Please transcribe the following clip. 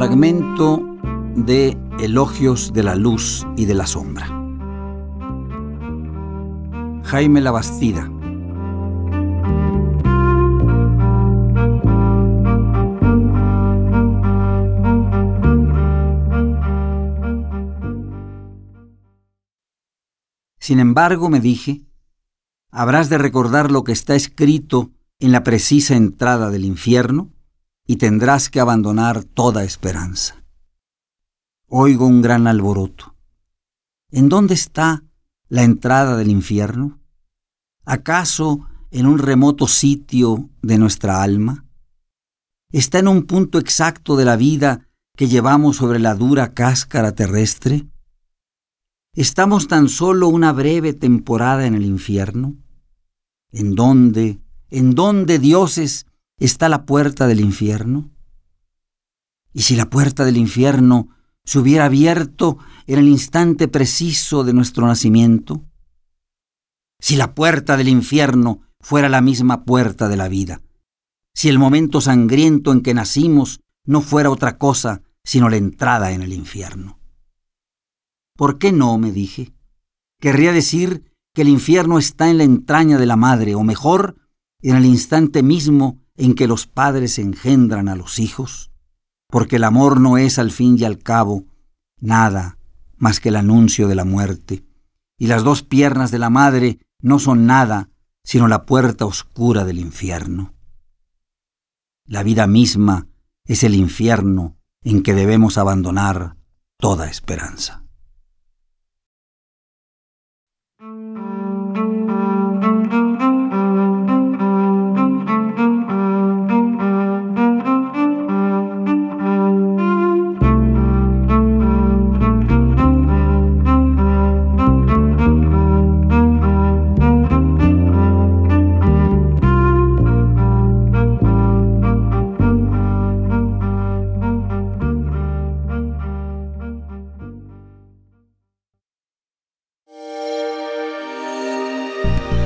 Fragmento de Elogios de la Luz y de la Sombra. Jaime Labastida. Sin embargo, me dije, habrás de recordar lo que está escrito en la precisa entrada del infierno y tendrás que abandonar toda esperanza. Oigo un gran alboroto. ¿En dónde está la entrada del infierno? ¿Acaso en un remoto sitio de nuestra alma? ¿Está en un punto exacto de la vida que llevamos sobre la dura cáscara terrestre? ¿Estamos tan solo una breve temporada en el infierno? ¿En dónde, en dónde, dioses, está la puerta del infierno? ¿Y si la puerta del infierno se hubiera abierto en el instante preciso de nuestro nacimiento? Si la puerta del infierno fuera la misma puerta de la vida, si el momento sangriento en que nacimos no fuera otra cosa sino la entrada en el infierno. ¿Por qué no? me dije. Querría decir que el infierno está en la entraña de la madre, o mejor, en el instante mismo en que los padres engendran a los hijos, porque el amor no es al fin y al cabo nada más que el anuncio de la muerte, y las dos piernas de la madre no son nada sino la puerta oscura del infierno. La vida misma es el infierno en que debemos abandonar toda esperanza. you